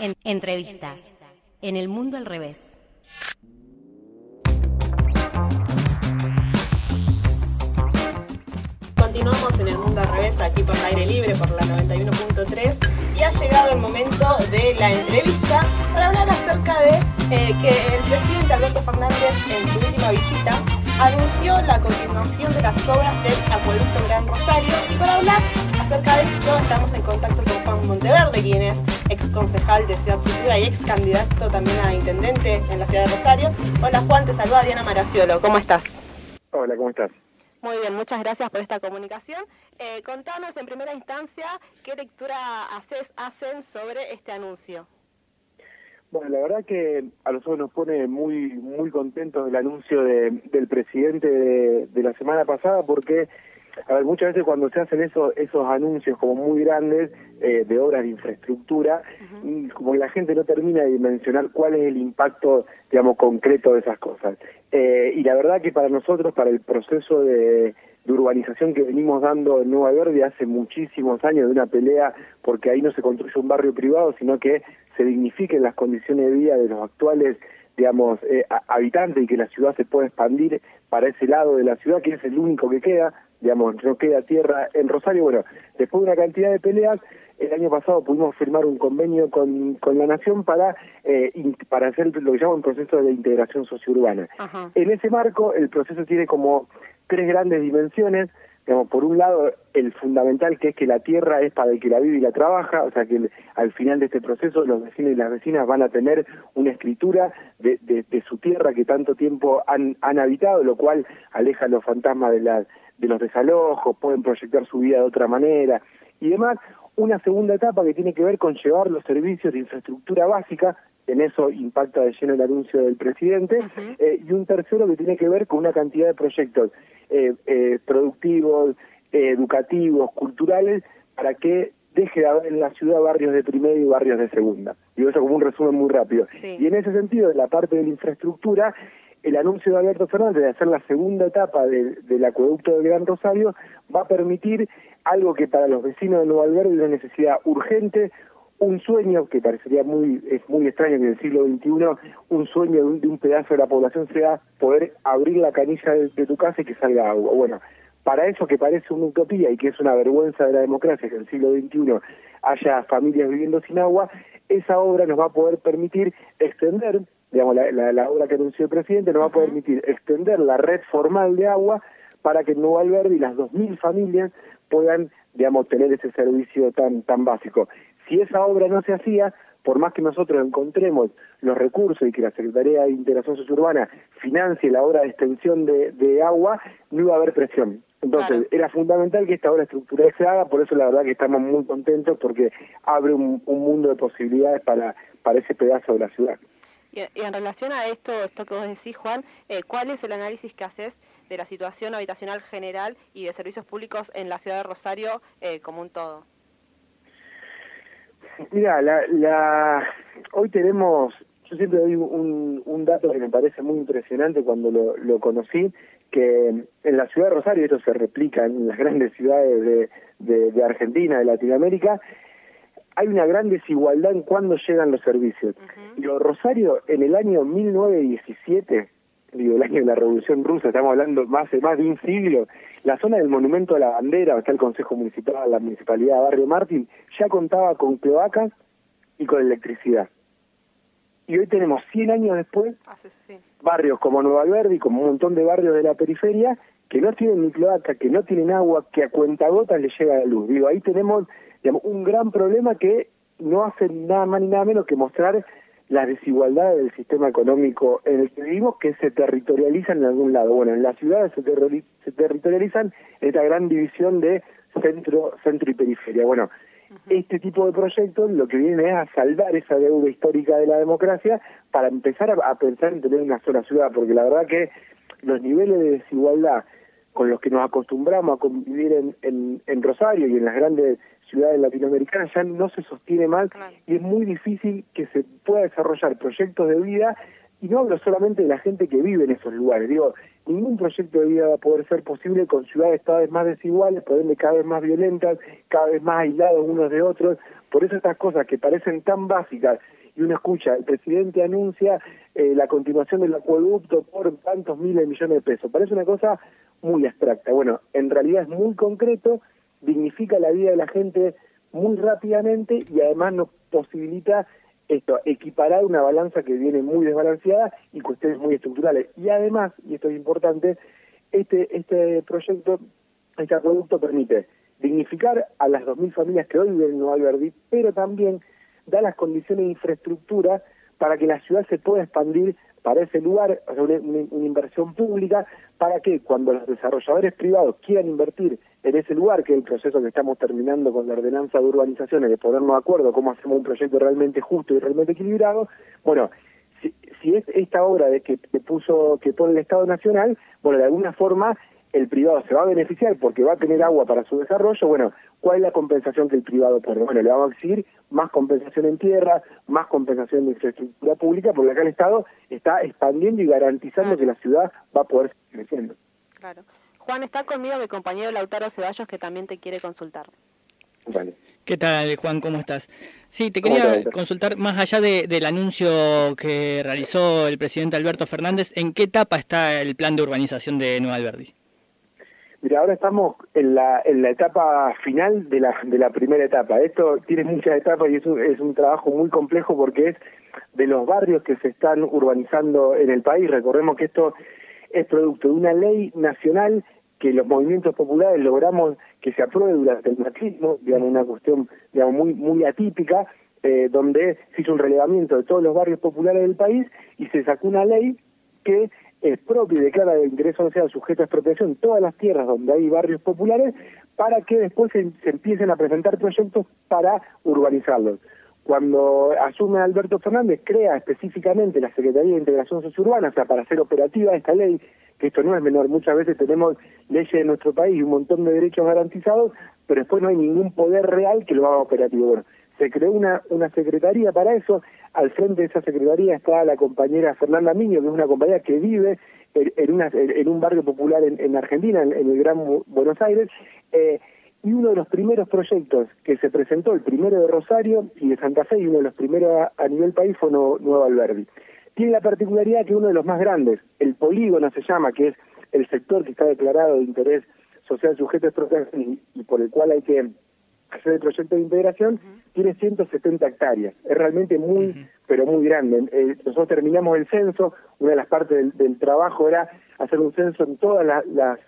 En entrevistas. En el mundo al revés. Continuamos en el mundo al revés, aquí por el aire libre, por la 91.3, y ha llegado el momento de la entrevista para hablar acerca de eh, que el presidente Alberto Fernández en su última visita anunció la continuación de las obras del acueducto Gran Rosario y para hablar acerca de esto estamos en contacto con Juan Monteverde, quien es ex concejal de Ciudad Futura y ex candidato también a intendente en la ciudad de Rosario. Hola Juan, te saluda Diana Maraciolo, ¿cómo estás? Hola, ¿cómo estás? Muy bien, muchas gracias por esta comunicación. Eh, contanos en primera instancia qué lectura haces, hacen sobre este anuncio. Bueno, la verdad que a nosotros nos pone muy muy contentos el anuncio del presidente de, la semana pasada porque a ver, muchas veces cuando se hacen esos esos anuncios como muy grandes eh, de obras de infraestructura, como que la gente no termina de mencionar cuál es el impacto, digamos, concreto de esas cosas. Eh, y la verdad que para nosotros, para el proceso de, urbanización que venimos dando en Nueva Verde hace muchísimos años, de una pelea porque ahí no se construye un barrio privado, sino que se dignifiquen las condiciones de vida de los actuales digamos, eh, habitantes y que la ciudad se pueda expandir para ese lado de la ciudad, que es el único que queda, digamos, no queda tierra en Rosario. Bueno, después de una cantidad de peleas, el año pasado pudimos firmar un convenio con, con la Nación para, eh, para hacer lo que llama un proceso de integración sociourbana. En ese marco, el proceso tiene como tres grandes dimensiones. Digamos, por un lado, el fundamental que es que la tierra es para el que la vive y la trabaja, o sea que al final de este proceso los vecinos y las vecinas van a tener una escritura de, de, su tierra que tanto tiempo han, han habitado, lo cual aleja los fantasmas de, la, de los desalojos, pueden proyectar su vida de otra manera y demás una segunda etapa que tiene que ver con llevar los servicios de infraestructura básica, en eso impacta de lleno el anuncio del presidente, eh, y un tercero que tiene que ver con una cantidad de proyectos eh, eh, productivos, educativos, culturales, para que deje de haber en la ciudad barrios de primera y barrios de segunda. Digo eso como un resumen muy rápido. Y en ese sentido, en la parte de la infraestructura, el anuncio de Alberto Fernández de hacer la segunda etapa del acueducto del Gran Rosario va a permitir algo que para los vecinos de Nueva Alberto es una necesidad urgente, un sueño que parecería muy es muy extraño que en el siglo XXI un sueño de un, pedazo de la población sea poder abrir la canilla de, tu casa y que salga agua. Bueno, para eso que parece una utopía y que es una vergüenza de la democracia que en el siglo XXI haya familias viviendo sin agua, esa obra nos va a poder permitir extender, digamos, la, la, obra que anunció el presidente nos va a permitir extender la red formal de agua para que en Nueva Alberdi las 2.000 familias puedan, digamos, tener ese servicio tan, tan básico. Si esa obra no se hacía, por más que nosotros encontremos los recursos y que la Secretaría de Integración Sociourbana financie la obra de extensión de, de agua, no iba a haber presión. Entonces, era fundamental que esta obra estructural se haga, por eso la verdad que estamos muy contentos porque abre un, mundo de posibilidades para, para ese pedazo de la ciudad. Y, en relación a esto, esto que vos decís, Juan, eh, ¿cuál es el análisis que haces de la situación habitacional general y de servicios públicos en la ciudad de Rosario eh, como un todo? Mira, la, la, hoy tenemos, yo siempre doy un, dato que me parece muy impresionante cuando lo, conocí, que en la ciudad de Rosario, esto se replica en las grandes ciudades de, de, Argentina, de Latinoamérica, hay una gran desigualdad en cuándo llegan los servicios. Y Rosario en el año 1917 digo, el año de la Revolución Rusa, estamos hablando más, más de un siglo, la zona del Monumento a la Bandera, está el Consejo Municipal, la Municipalidad de Barrio Martín, ya contaba con cloacas y con electricidad. Y hoy tenemos 100 años después, barrios como Nueva Verde y como un montón de barrios de la periferia que no tienen ni cloaca, que no tienen agua, que a cuentagotas les llega la luz. Digo, ahí tenemos digamos, un gran problema que no hace nada más ni nada menos que mostrar las desigualdades del sistema económico en el que vivimos que se territorializan en algún lado. Bueno, en las ciudades se, se territorializan esta gran división de centro, centro y periferia. Bueno, este tipo de proyectos lo que viene es a saldar esa deuda histórica de la democracia para empezar a, pensar en tener una sola ciudad, porque la verdad que los niveles de desigualdad con los que nos acostumbramos a convivir en, en, en Rosario y en las grandes ciudades latinoamericanas ya no se sostiene mal y es muy difícil que se pueda desarrollar proyectos de vida y no hablo solamente de la gente que vive en esos lugares, digo, ningún proyecto de vida va a poder ser posible con ciudades cada vez más desiguales, por ende cada vez más violentas, cada vez más aislados unos de otros. Por eso estas cosas que parecen tan básicas y uno escucha, el presidente anuncia eh, la continuación del acueducto por tantos miles de millones de pesos. Parece una cosa muy abstracta. Bueno, en realidad es muy concreto, dignifica la vida de la gente muy rápidamente y además nos posibilita esto, equiparar una balanza que viene muy desbalanceada y cuestiones muy estructurales. Y además, y esto es importante, este, este proyecto, este producto permite dignificar a las 2.000 familias que hoy viven en Nueva Alberdi, pero también da las condiciones de infraestructura para que la ciudad se pueda expandir para ese lugar, una, inversión pública, para que cuando los desarrolladores privados quieran invertir en ese lugar, que es el proceso que estamos terminando con la ordenanza de urbanizaciones, de ponernos de acuerdo cómo hacemos un proyecto realmente justo y realmente equilibrado, bueno, si, si es esta obra de que, que puso, que pone el Estado Nacional, bueno, de alguna forma el privado se va a beneficiar porque va a tener agua para su desarrollo, bueno, ¿cuál es la compensación que el privado pone? Bueno, le vamos a exigir más compensación en tierra, más compensación de infraestructura pública, porque acá el Estado está expandiendo y garantizando que la ciudad va a poder seguir creciendo. Claro. Juan, está conmigo mi compañero Lautaro Ceballos que también te quiere consultar. Vale. ¿Qué tal, Juan? ¿Cómo estás? Sí, te quería consultar, más allá del anuncio que realizó el presidente Alberto Fernández, ¿en qué etapa está el plan de urbanización de Nueva Alberdi? Mira, ahora estamos en la, en la etapa final de la, de la primera etapa. Esto tiene muchas etapas y es un, es un trabajo muy complejo porque es de los barrios que se están urbanizando en el país. Recordemos que esto es producto de una ley nacional que los movimientos populares logramos que se apruebe durante el macrismo, digamos, una cuestión muy, muy atípica, eh, donde se hizo un relevamiento de todos los barrios populares del país y se sacó una ley que es propio y declara de interés social sujeto a expropiación todas las tierras donde hay barrios populares para que después se, empiecen a presentar proyectos para urbanizarlos. Cuando asume Alberto Fernández, crea específicamente la Secretaría de Integración Sociurbana, o sea, para hacer operativa esta ley, que esto no es menor, muchas veces tenemos leyes en nuestro país y un montón de derechos garantizados, pero después no hay ningún poder real que lo haga operativo. Bueno, se creó una, una secretaría para eso, al frente de esa secretaría está la compañera Fernanda Miño, que es una compañera que vive en, una, en un barrio popular en, Argentina, en, el Gran Buenos Aires, eh, y uno de los primeros proyectos que se presentó, el primero de Rosario y de Santa Fe, y uno de los primeros a, nivel país fue Nueva Alberdi. Tiene la particularidad que uno de los más grandes, el polígono se llama, que es el sector que está declarado de interés social sujeto a protección y por el cual hay que hacer el proyecto de integración, tiene 170 hectáreas. Es realmente muy, pero muy grande. Eh, nosotros terminamos el censo, una de las partes del, trabajo era hacer un censo en todas las,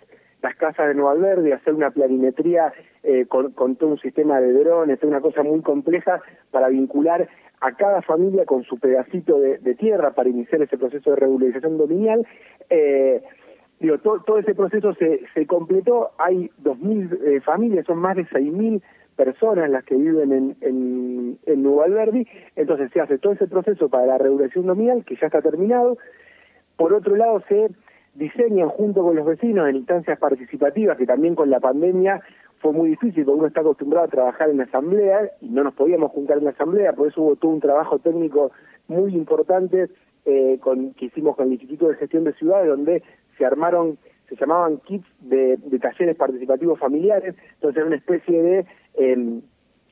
las, casas de Nueva Verde, hacer una planimetría eh, con, todo un sistema de drones, una cosa muy compleja para vincular a cada familia con su pedacito de, tierra para iniciar ese proceso de regularización dominial. Eh, todo, ese proceso se, completó, hay 2.000 familias, son más de 6.000 personas las que viven en, en, Alberdi, entonces se hace todo ese proceso para la regulación nominal, que ya está terminado, por otro lado se diseñan junto con los vecinos en instancias participativas, que también con la pandemia fue muy difícil, porque uno está acostumbrado a trabajar en asamblea y no nos podíamos juntar en la asamblea, por eso hubo todo un trabajo técnico muy importante eh, con, que hicimos con el Instituto de Gestión de Ciudades, donde se armaron se llamaban kits de, talleres participativos familiares, entonces era una especie de, em,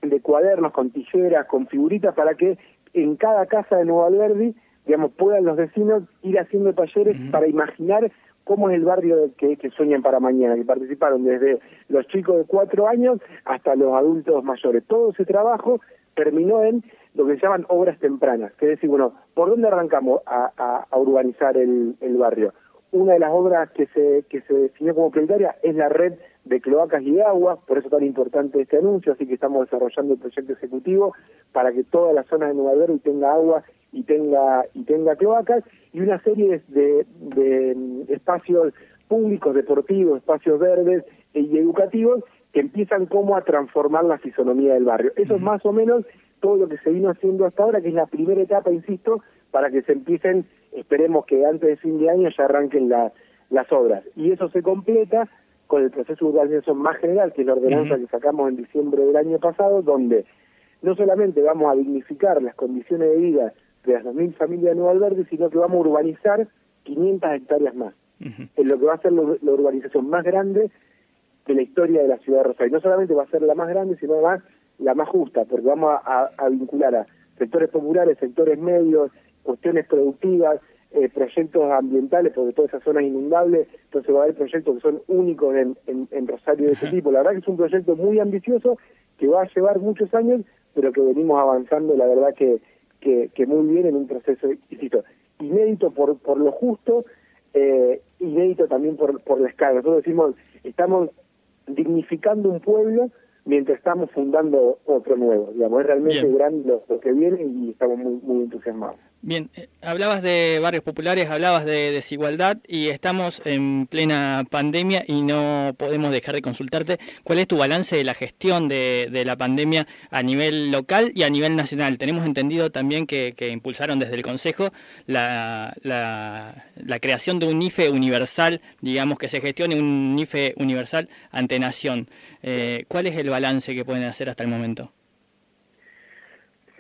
de cuadernos con tijeras, con figuritas, para que en cada casa de Nueva Alberdi, digamos, puedan los vecinos ir haciendo talleres para imaginar cómo es el barrio que, que sueñan para mañana, que participaron desde los chicos de cuatro años hasta los adultos mayores. Todo ese trabajo terminó en lo que se llaman obras tempranas, que es decir, bueno, ¿por dónde arrancamos a, a, urbanizar el, el barrio? Una de las obras que se, que se definió como prioritaria es la red de cloacas y de agua, por eso tan importante este anuncio, así que estamos desarrollando el proyecto ejecutivo para que toda la zona de Nueva York tenga agua y tenga y tenga cloacas y una serie de, de, espacios públicos, deportivos, espacios verdes y educativos que empiezan como a transformar la fisonomía del barrio. Eso es más o menos todo lo que se vino haciendo hasta ahora, que es la primera etapa, insisto, para que se empiecen, esperemos que antes de fin de año ya arranquen las obras. Y eso se completa con el proceso de urbanización más general, que es la ordenanza que sacamos en diciembre del año pasado, donde no solamente vamos a dignificar las condiciones de vida de las 2.000 familias de Nueva Alberdi, sino que vamos a urbanizar 500 hectáreas más. en lo que va a ser la urbanización más grande de la historia de la ciudad de Rosario. No solamente va a ser la más grande, sino además la más justa, porque vamos a vincular a sectores populares, sectores medios, cuestiones productivas, eh, proyectos ambientales, porque toda esa zona es inundable, entonces va a haber proyectos que son únicos en, en, Rosario de ese tipo. La verdad que es un proyecto muy ambicioso, que va a llevar muchos años, pero que venimos avanzando, la verdad que, que, muy bien en un proceso, insisto, inédito por, por lo justo, eh, inédito también por, por la escala. Nosotros decimos, estamos dignificando un pueblo mientras estamos fundando otro nuevo. Digamos, es realmente grande lo, lo, que viene y estamos muy, muy entusiasmados. Bien, eh, hablabas de barrios populares, hablabas de desigualdad y estamos en plena pandemia y no podemos dejar de consultarte cuál es tu balance de la gestión de, la pandemia a nivel local y a nivel nacional. Tenemos entendido también que, impulsaron desde el Consejo la, la, creación de un IFE universal, digamos que se gestione un IFE universal ante nación. Eh, ¿Cuál es el balance que pueden hacer hasta el momento?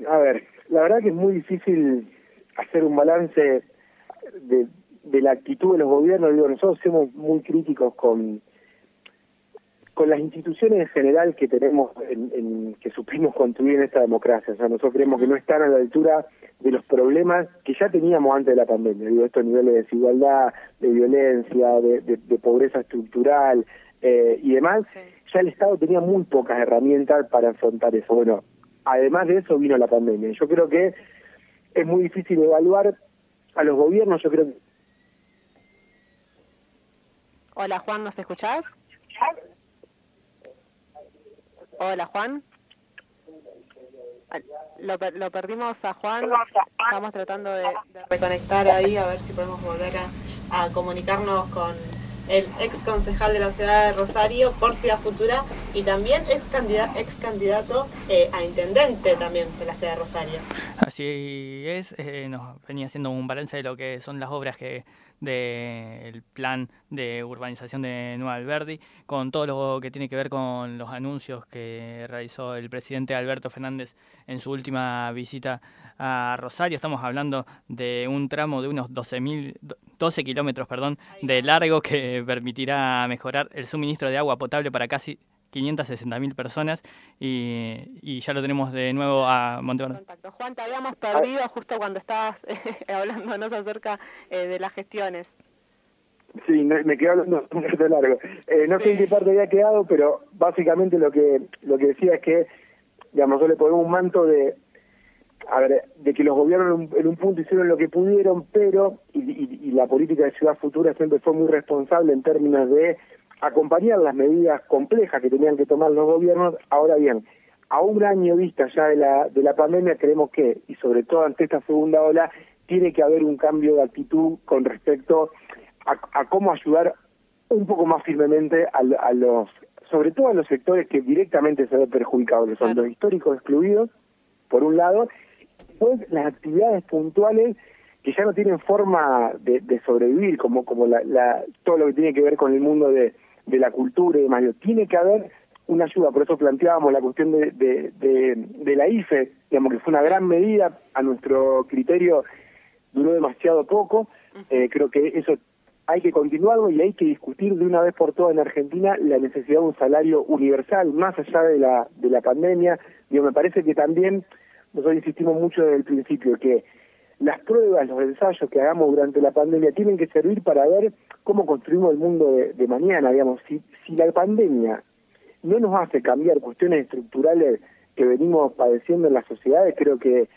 A ver, la verdad que es muy difícil hacer un balance de, de la actitud de los gobiernos, digo, nosotros somos muy críticos con con las instituciones en general que tenemos, en, que supimos construir en esta democracia. O sea, nosotros creemos que no están a la altura de los problemas que ya teníamos antes de la pandemia. Digo, estos niveles de desigualdad, de violencia, de, de, pobreza estructural eh, y demás. Ya el Estado tenía muy pocas herramientas para afrontar eso. Bueno, además de eso vino la pandemia. Yo creo que es muy difícil evaluar a los gobiernos, yo creo que... Hola Juan, ¿nos escuchás? Hola Juan. Lo, lo perdimos a Juan, estamos tratando de, reconectar ahí a ver si podemos volver a comunicarnos con, el ex concejal de la ciudad de Rosario por Ciudad Futura y también ex candidato, ex candidato eh, a intendente también de la ciudad de Rosario. Así es, eh, nos venía haciendo un balance de lo que son las obras que del plan de urbanización de Nueva Alberdi, con todo lo que tiene que ver con los anuncios que realizó el presidente Alberto Fernández en su última visita a Rosario. Estamos hablando de un tramo de unos 12, 12 kilómetros perdón, de largo que permitirá mejorar el suministro de agua potable para casi 560.000 personas y, ya lo tenemos de nuevo a Montevideo. Juan, te habíamos perdido justo cuando estabas eh, hablándonos acerca eh, de las gestiones. Sí, me quedé hablando un rato largo. Eh, no sé en qué parte había quedado, pero básicamente lo que lo que decía es que, digamos, yo le ponemos un manto de, a ver, de que los gobiernos en un, punto hicieron lo que pudieron, pero, y, la política de Ciudad Futura siempre fue muy responsable en términos de acompañar las medidas complejas que tenían que tomar los gobiernos. Ahora bien, a un año vista ya de la, de la pandemia, creemos que, y sobre todo ante esta segunda ola, tiene que haber un cambio de actitud con respecto a, cómo ayudar un poco más firmemente a, los, sobre todo a los sectores que directamente se ven perjudicados, que son los históricos excluidos, por un lado, después las actividades puntuales que ya no tienen forma de, sobrevivir, como como la, todo lo que tiene que ver con el mundo de, de la cultura y demás. Tiene que haber una ayuda, por eso planteábamos la cuestión de, de, de, la IFE, digamos que fue una gran medida, a nuestro criterio duró demasiado poco, eh, creo que eso hay que continuarlo y hay que discutir de una vez por todas en Argentina la necesidad de un salario universal, más allá de la, de la pandemia. Digo, me parece que también nosotros insistimos mucho desde el principio que las pruebas, los ensayos que hagamos durante la pandemia tienen que servir para ver cómo construimos el mundo de, mañana, digamos, si, si la pandemia no nos hace cambiar cuestiones estructurales que venimos padeciendo en las sociedades, creo que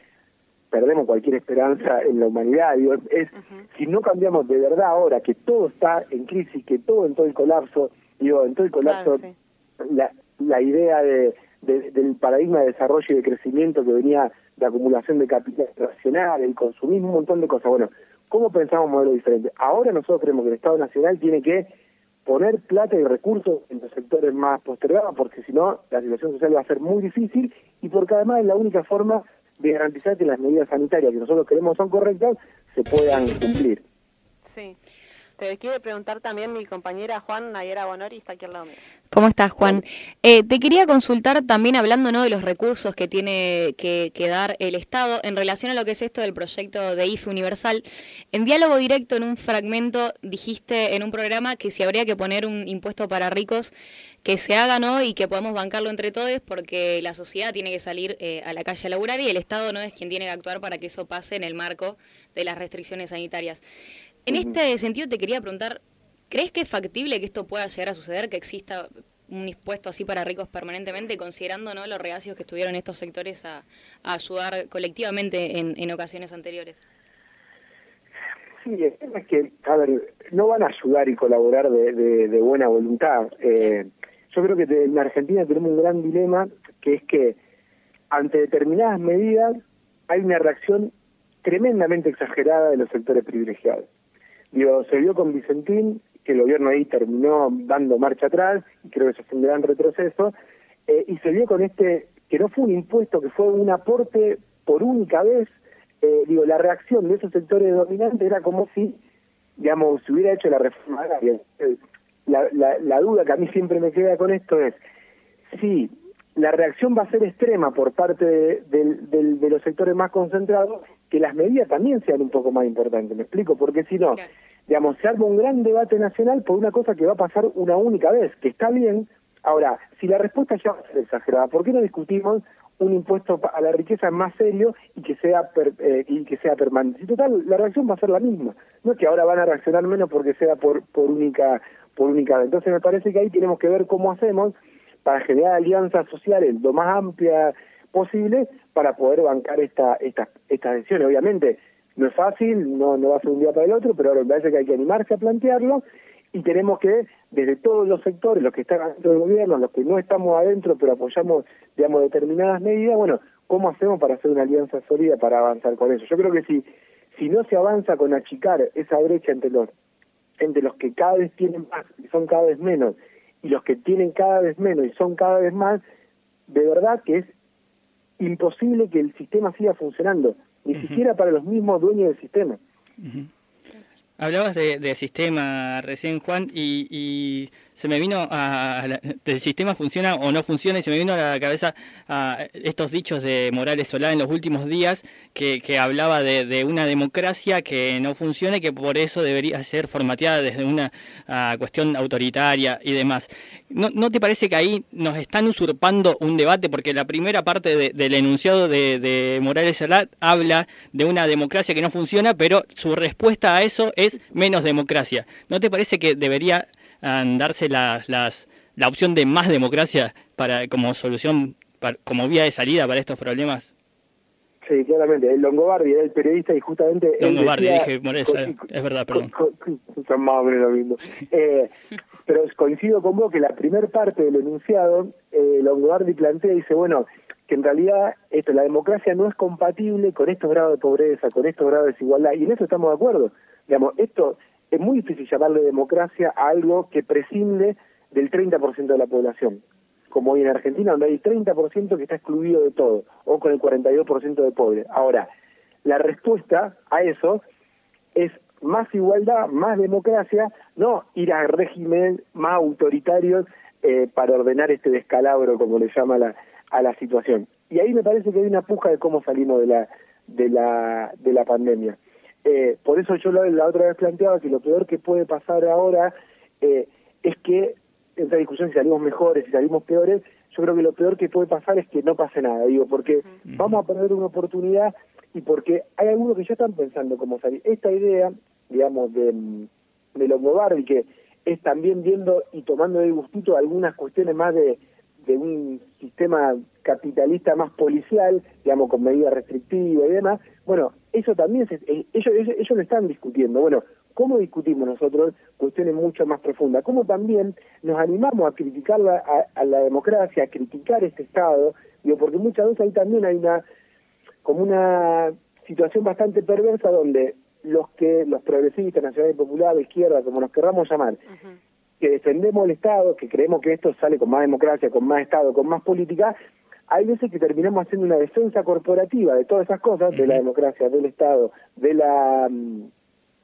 perdemos cualquier esperanza en la humanidad. Digo, es, Si no cambiamos de verdad ahora que todo está en crisis, que todo en todo el colapso, digo, en todo el colapso, la, la idea de del paradigma de desarrollo y de crecimiento que venía de acumulación de capital nacional, el consumismo, un montón de cosas. Bueno, ¿cómo pensamos un modelo diferente? Ahora nosotros creemos que el Estado Nacional tiene que poner plata y recursos en los sectores más postergados, porque si no, la situación social va a ser muy difícil y porque además es la única forma de garantizar que las medidas sanitarias que nosotros queremos son correctas, se puedan cumplir. Sí. Te preguntar también mi compañera Juan Nayera Bonori, está aquí al lado. ¿Cómo estás, Juan? Eh, te quería consultar también hablando ¿no? de los recursos que tiene que, dar el Estado en relación a lo que es esto del proyecto de IFE Universal. En diálogo directo, en un fragmento, dijiste en un programa que si habría que poner un impuesto para ricos, que se haga ¿no? y que podamos bancarlo entre todos porque la sociedad tiene que salir eh, a la calle a laburar y el Estado no es quien tiene que actuar para que eso pase en el marco de las restricciones sanitarias. En este sentido te quería preguntar, ¿crees que es factible que esto pueda llegar a suceder, que exista un impuesto así para ricos permanentemente, considerando ¿no? los reacios que estuvieron estos sectores a, ayudar colectivamente en, ocasiones anteriores? Sí, el tema es que, a ver, no van a ayudar y colaborar de, buena voluntad. Eh, yo creo que en Argentina tenemos un gran dilema, que es que ante determinadas medidas hay una reacción tremendamente exagerada de los sectores privilegiados. Digo, se vio con Vicentín, que el gobierno ahí terminó dando marcha atrás, y creo que eso fue un gran retroceso, eh, y se vio con este, que no fue un impuesto, que fue un aporte por única vez, eh, digo, la reacción de esos sectores dominantes era como si, digamos, se hubiera hecho la reforma agraria. Eh, la, la, duda que a mí siempre me queda con esto es, si la reacción va a ser extrema por parte de, los sectores más concentrados, que las medidas también sean un poco más importantes, ¿me explico? Porque si no, digamos, se arma un gran debate nacional por una cosa que va a pasar una única vez, que está bien. Ahora, si la respuesta ya va a ser exagerada, ¿por qué no discutimos un impuesto a la riqueza más serio y que sea eh, y que sea permanente? Si total, la reacción va a ser la misma. No es que ahora van a reaccionar menos porque sea por, por única por única vez. Entonces me parece que ahí tenemos que ver cómo hacemos para generar alianzas sociales lo más amplias posible para poder bancar esta, esta, estas decisiones. Obviamente no es fácil, no, no va a ser un día para el otro, pero ahora me parece que hay que animarse a plantearlo y tenemos que, desde todos los sectores, los que están dentro del gobierno, los que no estamos adentro, pero apoyamos, digamos, determinadas medidas, bueno, ¿cómo hacemos para hacer una alianza sólida para avanzar con eso? Yo creo que si, si no se avanza con achicar esa brecha entre los, entre los que cada vez tienen más y son cada vez menos, y los que tienen cada vez menos y son cada vez más, de verdad que es imposible que el sistema siga funcionando, ni siquiera para los mismos dueños del sistema. Hablabas de, sistema recién, Juan, y, se me vino a, el sistema funciona o no funciona y se me vino a la cabeza estos dichos de Morales Solá en los últimos días que, hablaba de, una democracia que no funciona y que por eso debería ser formateada desde una cuestión autoritaria y demás. ¿No, ¿No te parece que ahí nos están usurpando un debate? Porque la primera parte del enunciado de, Morales Solá habla de una democracia que no funciona, pero su respuesta a eso es menos democracia. ¿No te parece que debería darse las, las, la opción de más democracia para como solución, como vía de salida para estos problemas? Sí, claramente. El Longobardi era el periodista y justamente... Longobardi, dije, es verdad, perdón. son más o menos lo mismo. Eh, pero coincido con vos que la primer parte del enunciado, eh, Longobardi plantea y dice, bueno, que en realidad esto, la democracia no es compatible con estos grados de pobreza, con estos grados de desigualdad, y en eso estamos de acuerdo. Digamos, esto es muy difícil llamarle democracia a algo que prescinde del 30% de la población, como hoy en Argentina, donde hay 30% que está excluido de todo, o con el 42% de pobre. Ahora, la respuesta a eso es más igualdad, más democracia, no ir a regímenes más autoritarios eh, para ordenar este descalabro, como le llama la, a la situación. Y ahí me parece que hay una puja de cómo salimos de la, de la, de la pandemia. Eh, por eso yo la, otra vez planteaba que lo peor que puede pasar ahora eh, es que, en esta discusión, si salimos mejores, si salimos peores, yo creo que lo peor que puede pasar es que no pase nada, digo, porque vamos a perder una oportunidad y porque hay algunos que ya están pensando cómo salir. Esta idea, digamos, de, de Longobardi, que es también viendo y tomando de gustito algunas cuestiones más de, de un sistema capitalista más policial, digamos, con medidas restrictivas y demás, bueno, eso también, se, eh, ellos, ellos, lo están discutiendo. Bueno, ¿cómo discutimos nosotros cuestiones mucho más profundas? ¿Cómo también nos animamos a criticar la, a, la democracia, a criticar este Estado? Digo, porque muchas veces ahí también hay una, como una situación bastante perversa donde los que, los progresistas, nacionales populares, izquierda, como nos querramos llamar, que defendemos el Estado, que creemos que esto sale con más democracia, con más Estado, con más política, hay veces que terminamos haciendo una defensa corporativa de todas esas cosas, de la democracia, del Estado, de la, mm,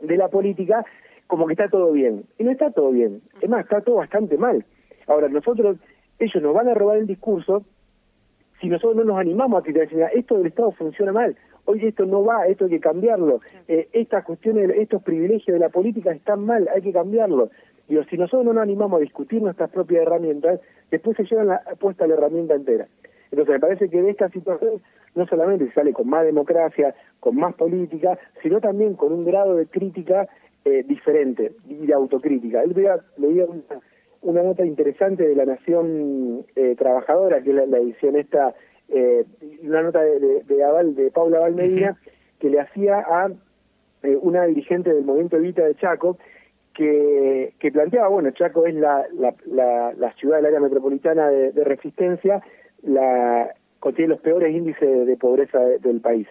de la política, como que está todo bien. Y no está todo bien. Es más, está todo bastante mal. Ahora, nosotros, ellos nos van a robar el discurso si nosotros no nos animamos a tirar, esto del Estado funciona mal, hoy esto no va, esto hay que cambiarlo, eh, estas cuestiones, estos privilegios de la política están mal, hay que cambiarlo. Digo, si nosotros no nos animamos a discutir nuestras propias herramientas, después se llevan la, puesta la herramienta entera. Entonces me parece que de esta situación no solamente se sale con más democracia, con más política, sino también con un grado de crítica eh, diferente y de autocrítica. Él veía, leía una, una, nota interesante de la Nación eh, Trabajadora, que es la, edición esta, eh, una nota de, de, Aval, de Paula Valmedina, que le hacía a eh, una dirigente del movimiento Evita de Chaco, que, que planteaba, bueno, Chaco es la, la, la, ciudad del área metropolitana de, resistencia, la contiene los peores índices de, pobreza del país.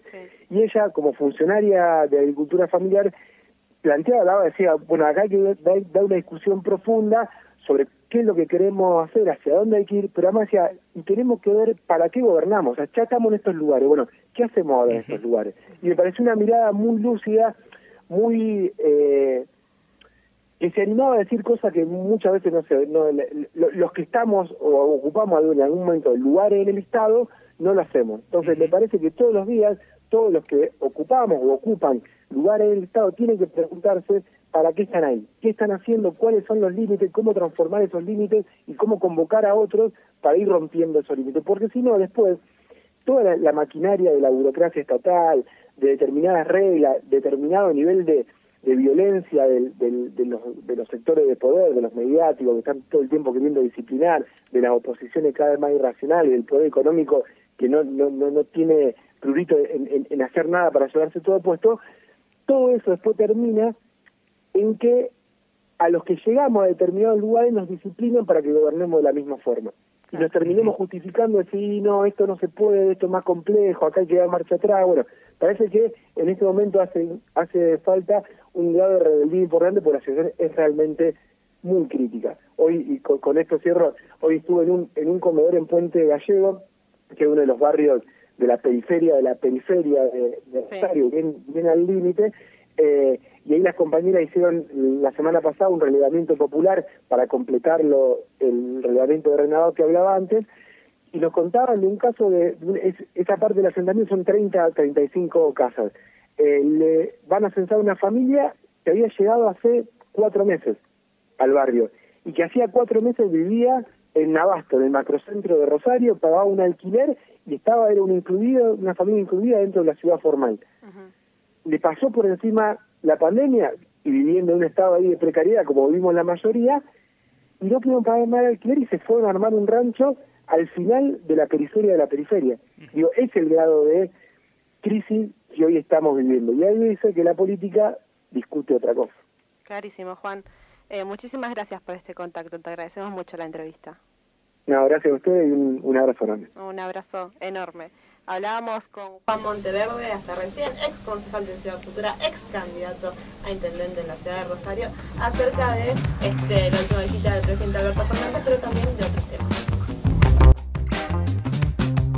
Y ella, como funcionaria de agricultura familiar, planteaba, decía, bueno, acá hay que dar, una discusión profunda sobre qué es lo que queremos hacer, hacia dónde hay que ir, pero además decía, y tenemos que ver para qué gobernamos, o sea, ya estamos en estos lugares, bueno, ¿qué hacemos ahora en estos lugares? Y me pareció una mirada muy lúcida, muy... Eh, que se animaba a decir cosas que muchas veces no se... No, los que estamos o ocupamos en algún momento lugares en el Estado, no lo hacemos. Entonces, me parece que todos los días, todos los que ocupamos o ocupan lugares en el Estado tienen que preguntarse para qué están ahí, qué están haciendo, cuáles son los límites, cómo transformar esos límites y cómo convocar a otros para ir rompiendo esos límites. Porque si no, después, toda la, maquinaria de la burocracia estatal, de determinadas reglas, determinado nivel de, de violencia del, del, de, los, de los sectores de poder, de los mediáticos que están todo el tiempo queriendo disciplinar, de las oposiciones cada vez más irracionales, del poder económico que no, no, no, no tiene prurito en, en, hacer nada para llevarse todo puesto, todo eso después termina en que a los que llegamos a determinados lugares nos disciplinan para que gobernemos de la misma forma. Y nos terminemos justificando, decir, no, esto no se puede, esto es más complejo, acá hay que dar marcha atrás. Bueno, parece que en este momento hace, hace falta un grado de rebeldía importante porque la situación es realmente muy crítica. Hoy, y con, esto cierro, hoy estuve en un, en un comedor en Puente Gallego, que es uno de los barrios de la periferia de la periferia de, Rosario, bien, bien al límite, eh, y ahí las compañeras hicieron la semana pasada un relevamiento popular para completarlo el relevamiento de Renado que hablaba antes, y nos contaban de un caso de, esa parte del asentamiento son 30 a 35 casas. Eh, le van a censar una familia que había llegado hace cuatro meses al barrio y que hacía cuatro meses vivía en Nabasto, en el macrocentro de Rosario, pagaba un alquiler y estaba, era una, incluida, una familia incluida dentro de la ciudad formal. Le pasó por encima la pandemia y viviendo en un estado ahí de precariedad, como vivimos la mayoría, y no pudieron pagar más alquiler y se fueron a armar un rancho al final de la periferia de la periferia. Digo, es el grado de crisis que hoy estamos viviendo. Y ahí dice que la política discute otra cosa. Clarísimo, Juan. Eh, muchísimas gracias por este contacto. Te agradecemos mucho la entrevista. No, gracias a ustedes y un, abrazo enorme. Un abrazo enorme. Hablábamos con Juan Monteverde, hasta recién, ex concejal de Ciudad Futura, ex candidato a intendente en la ciudad de Rosario, acerca de este, la última visita del presidente Alberto Fernández, pero también